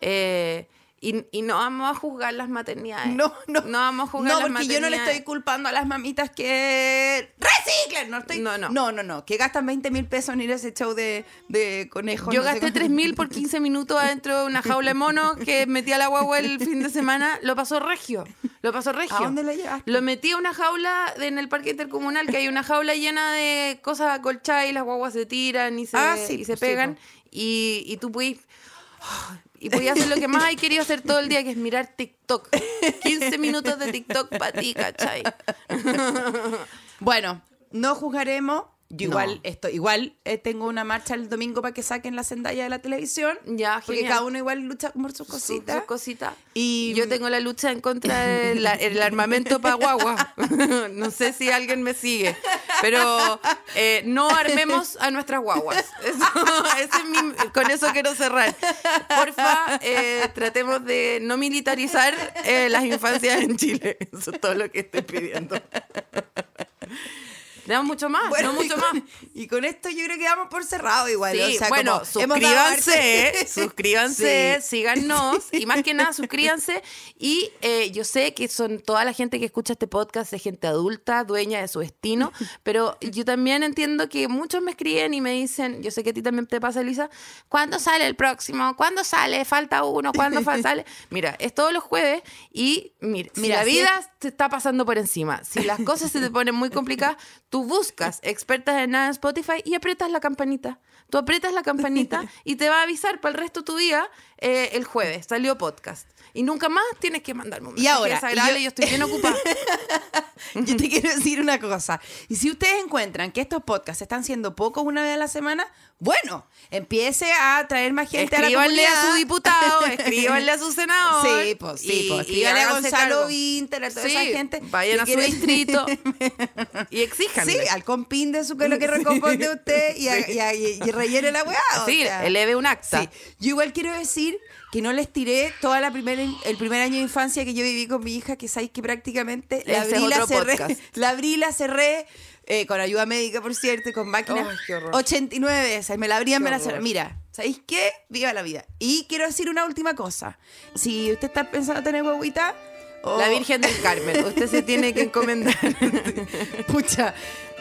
B: Eh, y, y no vamos a juzgar las maternidades
A: No, no.
B: no vamos a juzgar
A: No,
B: las
A: porque yo no le
B: maternidades.
A: estoy culpando a las mamitas que reciclen. No, estoy...
B: No, no.
A: no, no, no, Que gastan 20 mil pesos en ir a ese show de, de conejos.
B: Yo
A: no
B: gasté
A: cuánto.
B: 3.000 por 15 minutos adentro de una jaula de mono que metí a la guagua el fin de semana. Lo pasó regio. Lo pasó regio.
A: ¿A dónde lo llevaste?
B: Lo metí a una jaula de- en el parque intercomunal, que hay una jaula llena de cosas acolchadas y las guaguas se tiran y se,
A: Ah, sí,
B: y se
A: sí,
B: pegan.
A: po.
B: y, y tú puedes... Y podías hacer lo que más hay querido hacer todo el día, que es mirar TikTok. 15 minutos de TikTok para ti, ¿cachai?
A: Bueno, no juzgaremos. Yo
B: No.
A: igual, esto, igual eh, tengo una marcha el domingo para que saquen la sendalla de la televisión.
B: Ya,
A: Porque
B: genial.
A: cada uno igual lucha por sus cositas.
B: Sus cositas.
A: Y-
B: yo tengo la lucha en contra del el armamento para guagua. no sé si alguien me sigue, pero eh, no armemos a nuestras guaguas. Eso- ese es mi- con eso quiero cerrar. Porfa, eh, tratemos de no militarizar eh, las infancias en Chile. Eso es todo lo que estoy pidiendo. Tenemos mucho más,
A: Bueno,
B: no
A: y
B: mucho
A: con,
B: más.
A: y con esto yo creo que vamos por cerrado igual.
B: Sí,
A: o sea,
B: bueno,
A: como
B: suscríbanse, suscríbanse,
A: Sí.
B: síganos y más que nada suscríbanse. Y eh, yo sé que son toda la gente que escucha este podcast es gente adulta, dueña de su destino, pero yo también entiendo que muchos me escriben y me dicen, yo sé que a ti también te pasa, Elisa, ¿cuándo sale el próximo? ¿Cuándo sale? Falta uno, ¿cuándo sale? Mira, es todos los jueves y mira, si
A: Mira,
B: la vida te está pasando por encima, si las cosas se te ponen muy complicadas, tú buscas expertas en nada en Spotify y aprietas la campanita. Tú aprietas la campanita y te va a avisar para el resto de tu día eh, el jueves. Salió podcast. Y nunca más tienes que mandarme un
A: Y
B: mensaje
A: ahora,
B: desagradable,
A: y
B: yo...
A: yo-
B: estoy bien ocupada.
A: Yo te quiero decir una cosa. Y si ustedes encuentran que estos podcasts están siendo pocos una vez a la semana, bueno, empiece a traer más gente a la
B: Escríbanle a
A: comunidad.
B: su diputado, escríbanle a su senador.
A: Sí, pues sí,
B: y-
A: pues
B: y
A: escríbale a Gonzalo
B: cargo.
A: Vinter, a toda
B: Sí,
A: esa gente.
B: Vayan a su distrito y exíjanle.
A: Sí, al compín de su que lo que responde usted y, a- y, a- y- y rellene la weá.
B: Sí,
A: sea.
B: eleve un acta.
A: Sí. Yo igual quiero decir que no les tiré toda la primera, el primer año de infancia que yo viví con mi hija, que sabéis que prácticamente la abrí, la cerré, la abrí, la cerré, eh, con ayuda médica, por cierto, y con máquina,
B: Ay, qué horror.
A: 89 veces. Me la abrían, me la cerré. Mira, ¿sabéis qué? Viva la vida. Y quiero decir una última cosa. Si usted está pensando tener huevita...
B: La Virgen del Carmen. Usted se tiene que encomendar.
A: Pucha,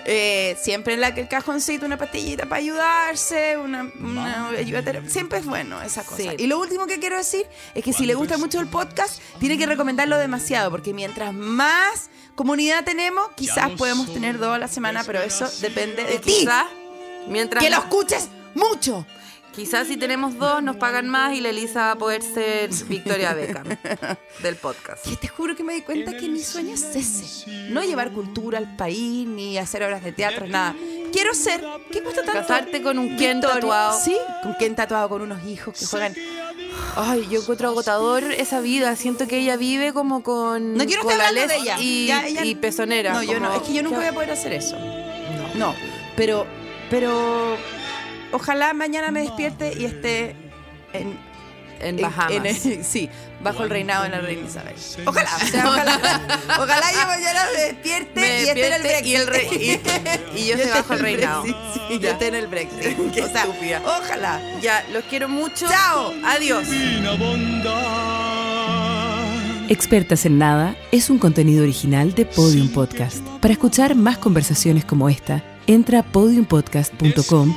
A: eh, siempre en la, el cajoncito una pastillita para ayudarse, una, una ayuda Siempre es bueno esa cosa.
B: Sí.
A: Y lo último que quiero decir es que si le gusta mucho el podcast, tiene que recomendarlo demasiado, porque mientras más comunidad tenemos, quizás
C: no
A: podemos tener dos a la semana, pero eso depende de ti.
B: Mientras
A: Que lo escuches mucho.
B: Quizás si tenemos dos nos pagan más y la Elisa va a poder ser Victoria Beckham del podcast.
A: Que te juro que me di cuenta que mi sueño es ese. No llevar cultura al país, ni hacer obras de teatro, nada. Quiero ser, ¿qué cuesta tanto?
B: Casarte con un
A: Victoria.
B: tatuado.
A: Sí, con Ken tatuado, con unos hijos que juegan.
B: Ay, yo encuentro agotador esa vida. Siento que ella vive como con
A: No quiero estar hablando de ella.
B: y,
A: Ya, ella-
B: y pezonera.
A: No, yo no, es que yo nunca voy a poder hacer eso. No, pero, pero ojalá mañana me despierte y esté en,
B: En Bahamas.
A: en- en- sí, bajo el reinado de la reina Isabel. Ojalá, o sea, ojalá, ojalá yo mañana me despierte
B: Me
A: y esté en el Brexit.
B: y el re- y- y yo esté
A: esté
B: bajo el reinado.
A: Brexit, Sí, yo esté en el Brexit.
B: Qué
A: o sea,
B: estúpida.
A: ojalá.
B: Ya, los quiero mucho.
A: Chao.
B: Adiós.
D: Expertas en Nada es un contenido original de Podium Podcast. Para escuchar más conversaciones como esta, entra a podiumpodcast.com,